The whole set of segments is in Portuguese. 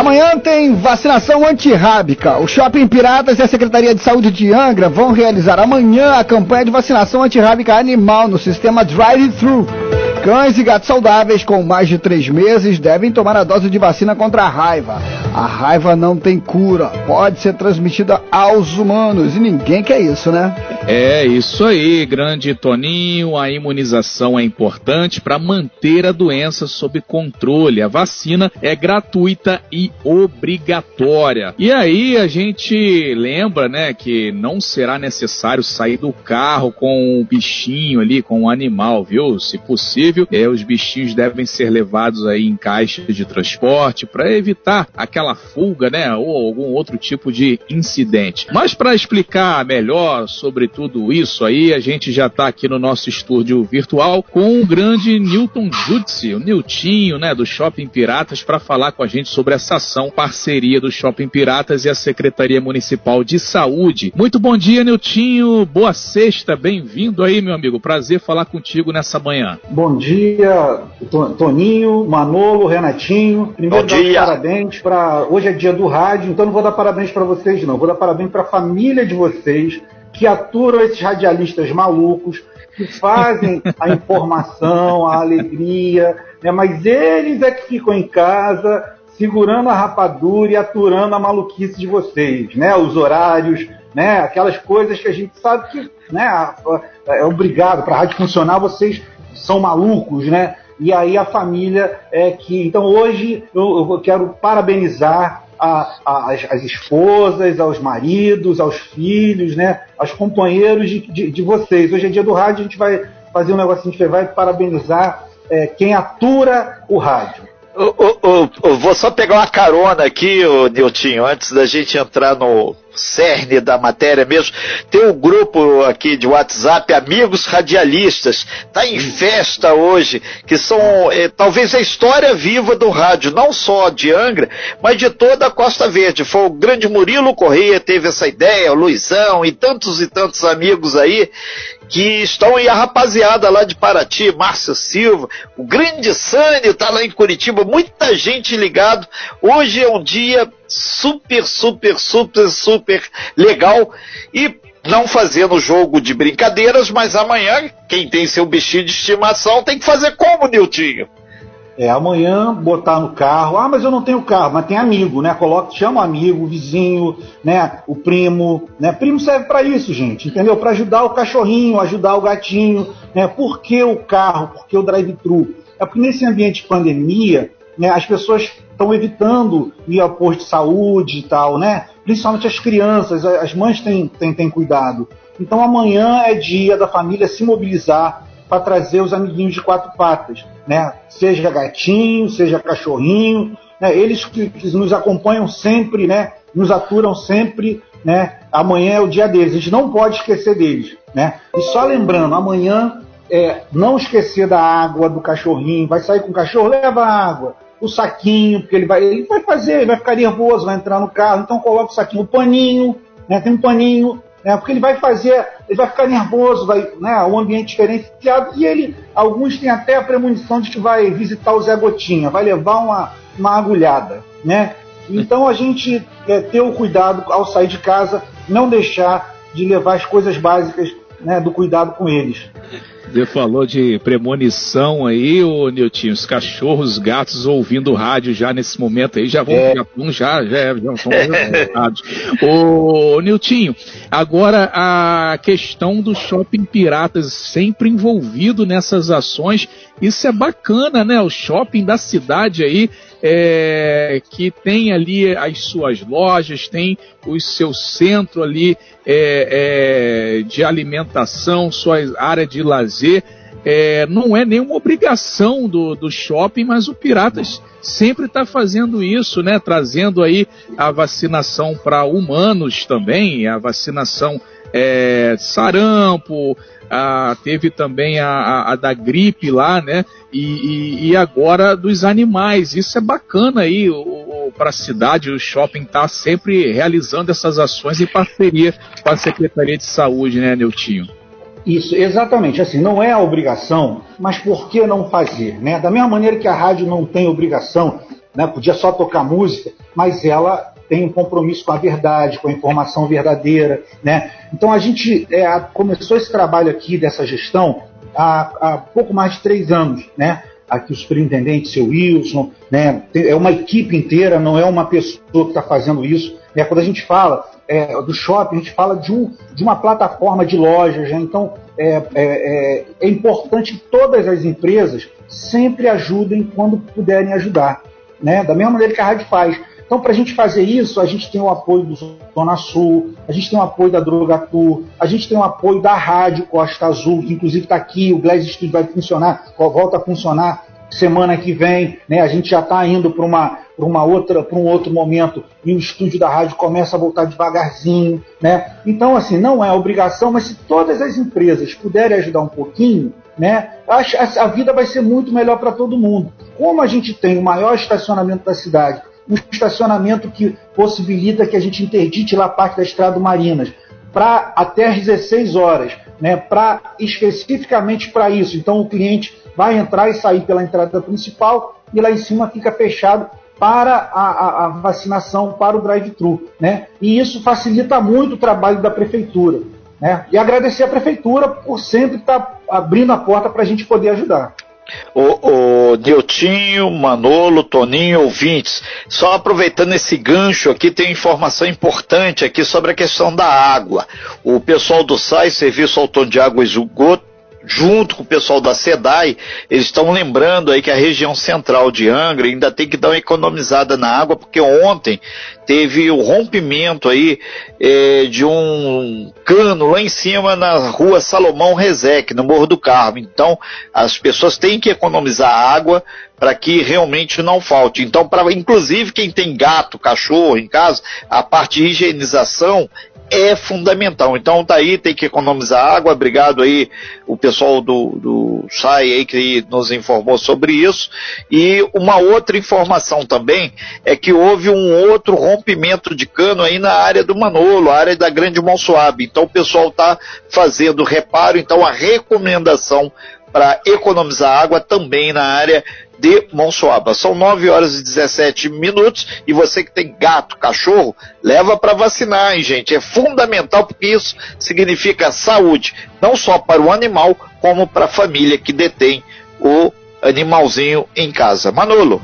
Amanhã tem vacinação antirrábica. O Shopping Piratas e a Secretaria de Saúde de Angra vão realizar amanhã a campanha de vacinação antirrábica animal no sistema Drive-Thru. Cães e gatos saudáveis com mais de três meses devem tomar a dose de vacina contra a raiva. A raiva não tem cura, pode ser transmitida aos humanos e ninguém quer isso, né? É isso aí, grande Toninho. A imunização é importante para manter a doença sob controle. A vacina é gratuita e obrigatória. E aí a gente lembra, né, que não será necessário sair do carro com o bichinho ali, com o animal, viu? Se possível, é, os bichinhos devem ser levados aí em caixas de transporte para evitar aquela fuga, né, ou algum outro tipo de incidente. Mas para explicar melhor sobre tudo isso aí, a gente já está aqui no nosso estúdio virtual com o grande Newton Jutsi, o Niltinho, né, do Shopping Piratas, para falar com a gente sobre essa ação, parceria do Shopping Piratas e a Secretaria Municipal de Saúde. Muito bom dia, Niltinho, boa sexta, bem-vindo aí, meu amigo, prazer falar contigo nessa manhã. Bom dia, Toninho, Manolo, Renatinho. Primeiro, bom dia. parabéns para. Hoje é dia do rádio, então não vou dar parabéns para vocês, não. Vou dar parabéns para a família de vocês que aturam esses radialistas malucos, que fazem a informação, a alegria, né? mas eles é que ficam em casa segurando a rapadura e aturando a maluquice de vocês, né? Os horários, né? Aquelas coisas que a gente sabe que, né? É obrigado para a rádio funcionar, vocês são malucos, né? E aí a família é que. Então hoje eu, quero parabenizar a, a, as, as, esposas, aos maridos, aos filhos, né, aos companheiros de, de, de, vocês. Hoje é dia do rádio, a gente vai fazer um negocinho, gente vai parabenizar é, quem atura o rádio. Vou só pegar uma carona aqui, Niltinho, antes da gente entrar no, cerne da matéria mesmo. Tem um grupo aqui de WhatsApp, Amigos Radialistas, tá em festa hoje, que são é, talvez a história viva do rádio, não só de Angra, mas de toda a Costa Verde. Foi o grande Murilo Correia teve essa ideia, o Luizão e tantos e tantos amigos aí que estão aí a rapaziada lá de Paraty, Márcio Silva, o grande Sânio tá lá em Curitiba, muita gente ligado. Hoje é um dia super, super, super, super legal e não fazendo jogo de brincadeiras, mas amanhã, quem tem seu bichinho de estimação tem que fazer como, Niltinho? É, amanhã botar no carro, ah, mas eu não tenho carro, mas tem amigo, né? Coloca, chama o amigo, o vizinho, né? O primo, né? Primo serve para isso, gente, entendeu? Para ajudar o cachorrinho, ajudar o gatinho, né? Por que o carro? Por que o drive-thru? É porque nesse ambiente de pandemia, né, as pessoas estão evitando ir ao posto de saúde e tal, né? Principalmente as crianças, as mães têm, têm, têm cuidado. Então amanhã é dia da família se mobilizar para trazer os amiguinhos de quatro patas, né? Seja gatinho, seja cachorrinho, né? Eles que, que nos acompanham sempre, né? Nos aturam sempre, né? Amanhã é o dia deles. A gente não pode esquecer deles, né? E só lembrando, amanhã é, não esquecer da água do cachorrinho. Vai sair com o cachorro, leva água. O saquinho, porque ele vai, ele vai fazer, ele vai ficar nervoso, vai entrar no carro, então coloca o saquinho, o paninho, né? Tem um paninho, né? Porque ele vai fazer, ele vai ficar nervoso, vai, né? Um ambiente diferenciado e ele, alguns têm até a premonição de que vai visitar o Zé Gotinha, vai levar uma, uma agulhada, né? Então a gente é, ter o cuidado ao sair de casa, não deixar de levar as coisas básicas né, do cuidado com eles. Você falou de premonição aí, ô Niltinho, os cachorros, os gatos ouvindo o rádio já nesse momento aí, já vão, é. já, já, já, já estão rádio. Ô Niltinho, agora a questão do shopping piratas sempre envolvido nessas ações, isso é bacana, né? O shopping da cidade aí, é, que tem ali as suas lojas, tem o seu centro ali é, é, de alimentação, sua área de lazer. É, não é nenhuma obrigação do, do shopping, mas o Piratas sempre está fazendo isso, né? Trazendo aí a vacinação para humanos também, a vacinação é, sarampo, a, teve também a, a, a, da gripe lá, né? E, e, e, agora dos animais. Isso é bacana aí para a cidade, o shopping está sempre realizando essas ações em parceria com a Secretaria de Saúde, né, Neutinho? Isso, exatamente. Assim, não é a obrigação, mas por que não fazer? Né? Da mesma maneira que a rádio não tem obrigação né? podia só tocar música, mas ela tem um compromisso com a verdade, com a informação verdadeira. Né? Então a gente é, começou esse trabalho aqui dessa gestão há, há pouco mais de três anos. Né? aqui o superintendente, seu Wilson, né? é uma equipe inteira, não é uma pessoa que está fazendo isso. Né? Quando a gente fala é, do shopping, a gente fala de, um, de uma plataforma de lojas, né? então é, é, é, é importante que todas as empresas sempre ajudem quando puderem ajudar, né? da mesma maneira que a rádio faz. Então, para a gente fazer isso, a gente tem o apoio do Zona Sul, a gente tem o apoio da Drogatur, a gente tem o apoio da Rádio Costa Azul, que inclusive está aqui, o Glass Studio vai funcionar, volta a funcionar semana que vem, né? A gente já está indo para uma, uma outra, para um outro momento e o estúdio da rádio começa a voltar devagarzinho, né? Então, assim, não é obrigação, mas se todas as empresas puderem ajudar um pouquinho, né? A, a vida vai ser muito melhor para todo mundo. Como a gente tem o maior estacionamento da cidade, um estacionamento que possibilita que a gente interdite lá a parte da Estrada Marinas para até às 16 horas, né, para especificamente para isso. Então o cliente vai entrar e sair pela entrada principal e lá em cima fica fechado para a, a, a vacinação, para o drive-thru. Né? E isso facilita muito o trabalho da prefeitura. Né? E agradecer à prefeitura por sempre estar tá abrindo a porta para a gente poder ajudar. O, o Niltinho, Manolo, Toninho, ouvintes, só aproveitando esse gancho aqui, tem informação importante aqui sobre a questão da água. O pessoal do SAI, Serviço Autônomo de Água e Esgoto, junto com o pessoal da SEDAI, eles estão lembrando aí que a região central de Angra ainda tem que dar uma economizada na água, porque ontem teve o rompimento aí é, de um cano lá em cima na rua Salomão Rezec, no Morro do Carmo. Então, as pessoas têm que economizar água para que realmente não falte. Então, para inclusive quem tem gato, cachorro em casa, a parte de higienização é fundamental. Então tá aí, tem que economizar água. Obrigado aí o pessoal do, do SAI aí que nos informou sobre isso. E uma outra informação também é que houve um outro rompimento de cano aí na área do Manolo, a área da Grande Monsuabe. Então o pessoal está fazendo reparo, então a recomendação para economizar água também na área de Monsoaba. São 9 horas e 17 minutos e você que tem gato, cachorro, leva para vacinar, hein, gente? É fundamental porque isso significa saúde, não só para o animal, como para a família que detém o animalzinho em casa. Manolo.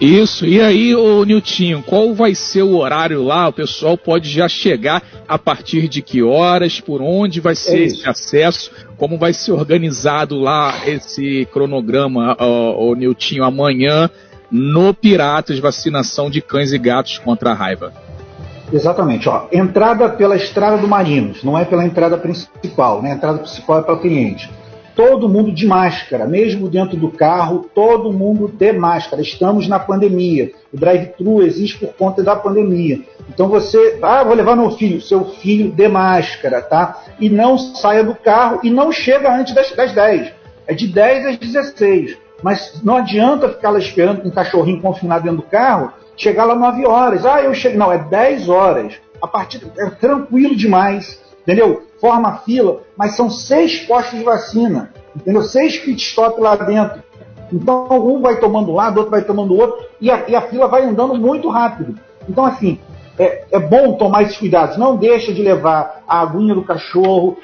Isso, e aí, ô Niltinho, qual vai ser o horário lá? O pessoal pode já chegar a partir de que horas, por onde vai ser é esse acesso, como vai ser organizado lá esse cronograma, ô, ô Niltinho, amanhã no Piratas, vacinação de cães e gatos contra a raiva. Exatamente, ó. Entrada pela estrada do Marinos, não é pela entrada principal, né? A entrada principal é para o cliente todo mundo de máscara, mesmo dentro do carro, todo mundo de máscara. Estamos na pandemia. O drive-thru existe por conta da pandemia. Então você, ah, vou levar meu filho, seu filho de máscara, tá? E não saia do carro e não chega antes das, das 10. É de 10 às 16. Mas não adianta ficar lá esperando com um cachorrinho confinado dentro do carro, chegar lá 9 horas. Ah, eu chego. Não, é 10 horas. A partir é tranquilo demais entendeu? Forma fila, mas são seis postos de vacina, entendeu? Seis pit stop lá dentro. Então um vai tomando um lado, outro vai tomando o outro, e a, e a fila vai andando muito rápido. Então, assim, é, é, bom tomar esses cuidados. Não deixa de levar a aguinha do cachorro,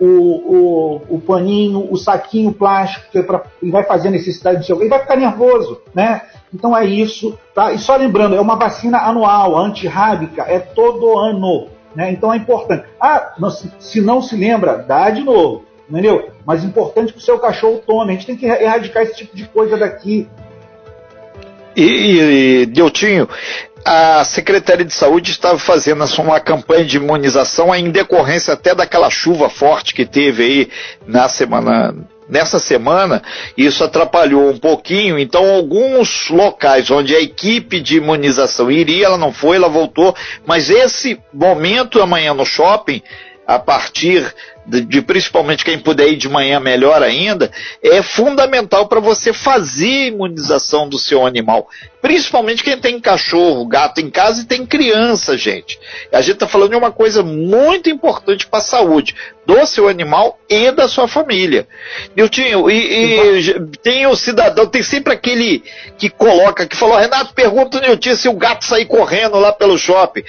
o, o, o paninho, o saquinho plástico, que é pra, ele vai fazer necessidade do seu. Ele vai ficar nervoso, né? Então é isso. Tá? E só lembrando, é uma vacina anual, antirrábica, é todo ano. Né? Então é importante. Ah, se não se lembra, dá de novo. Entendeu? Mas é importante que o seu cachorro tome. A gente tem que erradicar esse tipo de coisa daqui. E, e Deltinho, a Secretaria de Saúde estava fazendo uma campanha de imunização em decorrência até daquela chuva forte que teve aí na semana Nessa semana, isso atrapalhou um pouquinho, então alguns locais onde a equipe de imunização iria, ela não foi, ela voltou, mas esse momento amanhã no shopping, a partir de, de, principalmente quem puder ir de manhã melhor ainda, é fundamental para você fazer a imunização do seu animal. Principalmente quem tem cachorro, gato em casa e tem criança, gente. A gente está falando de uma coisa muito importante para a saúde do seu animal e da sua família. Niltinho, e, e tem o cidadão, tem sempre aquele que coloca, que falou, Renato, pergunta o Niltinho se o gato sair correndo lá pelo shopping.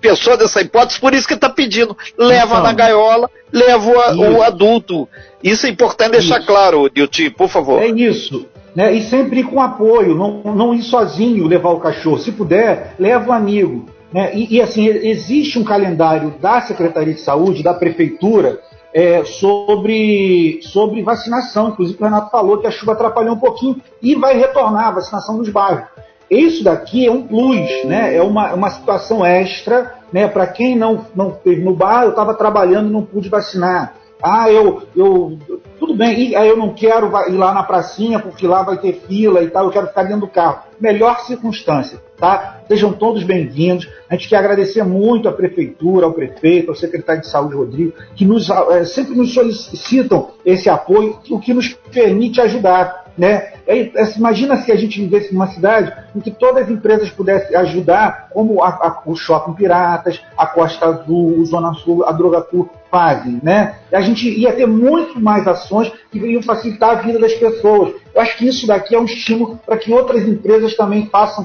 Pensou dessa hipótese, por isso que está pedindo. Leva então, na gaiola, leva o adulto. Isso é importante deixar isso. claro, Niltinho, por favor. É isso. Né? E sempre com apoio, não, não ir sozinho levar o cachorro. Se puder, leva um amigo. Né? E, e, assim, existe um calendário da Secretaria de Saúde, da Prefeitura, é, sobre, sobre vacinação. Inclusive, o Renato falou que a chuva atrapalhou um pouquinho e vai retornar a vacinação dos bairros. Isso daqui é um plus, né? é uma, uma situação extra né? para quem não, não teve no bar, eu estava trabalhando e não pude vacinar. Ah, eu, eu tudo bem, e eu não quero ir lá na pracinha porque lá vai ter fila e tal, eu quero ficar dentro do carro. Melhor circunstância, tá? Sejam todos bem-vindos. A gente quer agradecer muito à prefeitura, ao prefeito, ao secretário de saúde, Rodrigo, que nos, é, sempre nos solicitam esse apoio, o que nos permite ajudar. Né? É, é, imagina se a gente vivesse numa cidade em que todas as empresas pudessem ajudar, como a, a, o Shopping Piratas, a Costa Azul, o Zona Sul, a Droga Tour fazem. Né? A gente ia ter muito mais ações que iriam facilitar a vida das pessoas. Eu acho que isso daqui é um estímulo para que outras empresas também façam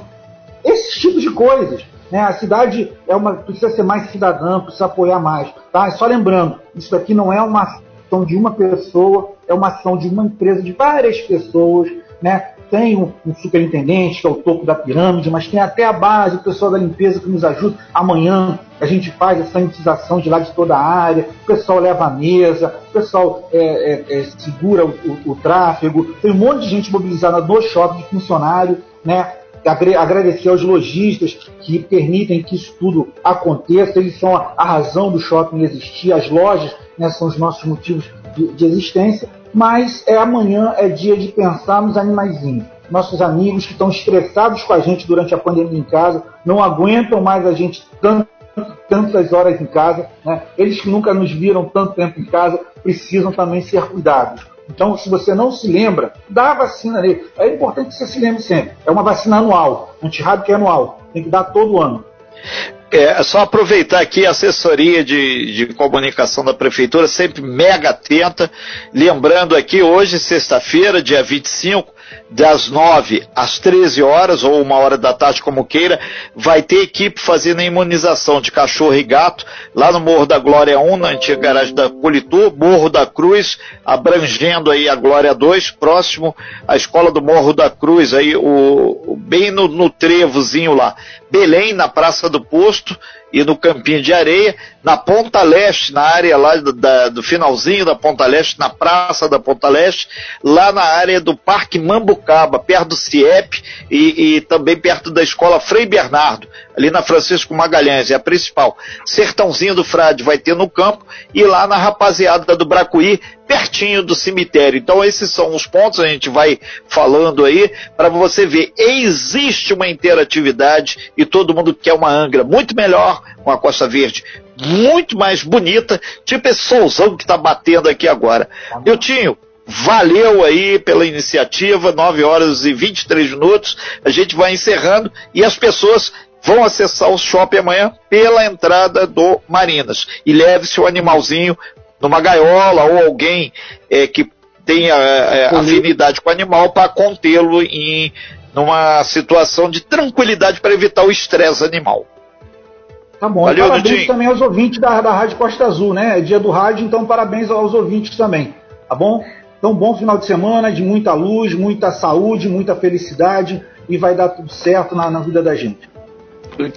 esses tipos de coisas. Né? A cidade é uma, precisa ser mais cidadã, precisa apoiar mais. Tá? Só lembrando, isso daqui não é uma ação de uma pessoa, é uma ação de uma empresa de várias pessoas, né? Tem um, um, superintendente, que é o topo da pirâmide, mas tem até a base, o pessoal da limpeza que nos ajuda. Amanhã a gente faz a sanitização de lá de toda a área, o pessoal leva a mesa, o pessoal é, é, é, segura o, o, o, tráfego, tem um monte de gente mobilizada no shopping de funcionário, né? Agradecer aos lojistas que permitem que isso tudo aconteça, eles são a, a razão do shopping existir, as lojas né, são os nossos motivos de, de existência, mas é amanhã é dia de pensar nos animaizinhos. Nossos amigos que estão estressados com a gente durante a pandemia em casa, não aguentam mais a gente tanto, tantas horas em casa, né? eles que nunca nos viram tanto tempo em casa precisam também ser cuidados. Então, se você não se lembra, dá a vacina nele. É importante que você se lembre sempre. É uma vacina anual, antirrábica é anual. Tem que dar todo ano. É só aproveitar aqui a assessoria de, de comunicação da prefeitura, sempre mega atenta. Lembrando aqui, hoje, sexta-feira, dia 25, das 9 às 13 horas, ou uma hora da tarde, como queira, vai ter equipe fazendo a imunização de cachorro e gato, lá no Morro da Glória 1, na antiga garagem da Politur, Morro da Cruz, abrangendo aí a Glória 2, próximo à escola do Morro da Cruz, aí o, bem no, no trevozinho lá. Belém, na Praça do Posto, e no Campinho de Areia, na Ponta Leste, na área lá do, da, do finalzinho da Ponta Leste, na Praça da Ponta Leste, lá na área do Parque Mambucaba, perto do CIEP e, e também perto da Escola Frei Bernardo, ali na Francisco Magalhães, é a principal. Sertãozinho do Frade vai ter no campo e lá na rapaziada do Bracuí, pertinho do cemitério. Então esses são os pontos, a gente vai falando aí, para você ver, existe uma interatividade e todo mundo quer uma Angra muito melhor, uma Costa Verde muito mais bonita, tipo esse solzão que está batendo aqui agora. Miltinho, valeu aí pela iniciativa, 9 horas e 23 minutos, a gente vai encerrando e as pessoas vão acessar o shopping amanhã pela entrada do Marinas. E leve seu animalzinho numa gaiola ou alguém é, que tenha é, afinidade com o animal para contê-lo em numa situação de tranquilidade para evitar o estresse animal. Tá bom. Valeu, parabéns Dudinho. também aos ouvintes da, da Rádio Costa Azul, né? É dia do rádio, então parabéns aos ouvintes também. Tá bom? Então, bom final de semana, de muita luz, muita saúde, muita felicidade e vai dar tudo certo na, na vida da gente.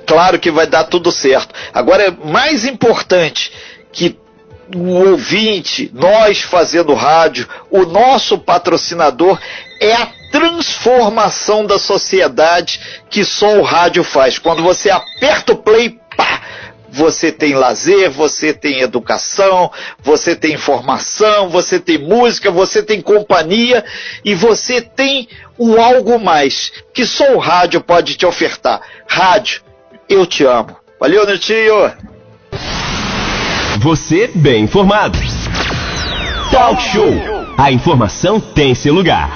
Claro que vai dar tudo certo. Agora é mais importante que o ouvinte, nós fazendo rádio, o nosso patrocinador é a transformação da sociedade que só o rádio faz. Quando você aperta o play, pá, você tem lazer, você tem educação, você tem informação, você tem música, você tem companhia e você tem um algo mais que só o rádio pode te ofertar. Rádio, eu te amo. Valeu, Netinho! Você bem informado. Talk Show. A informação tem seu lugar.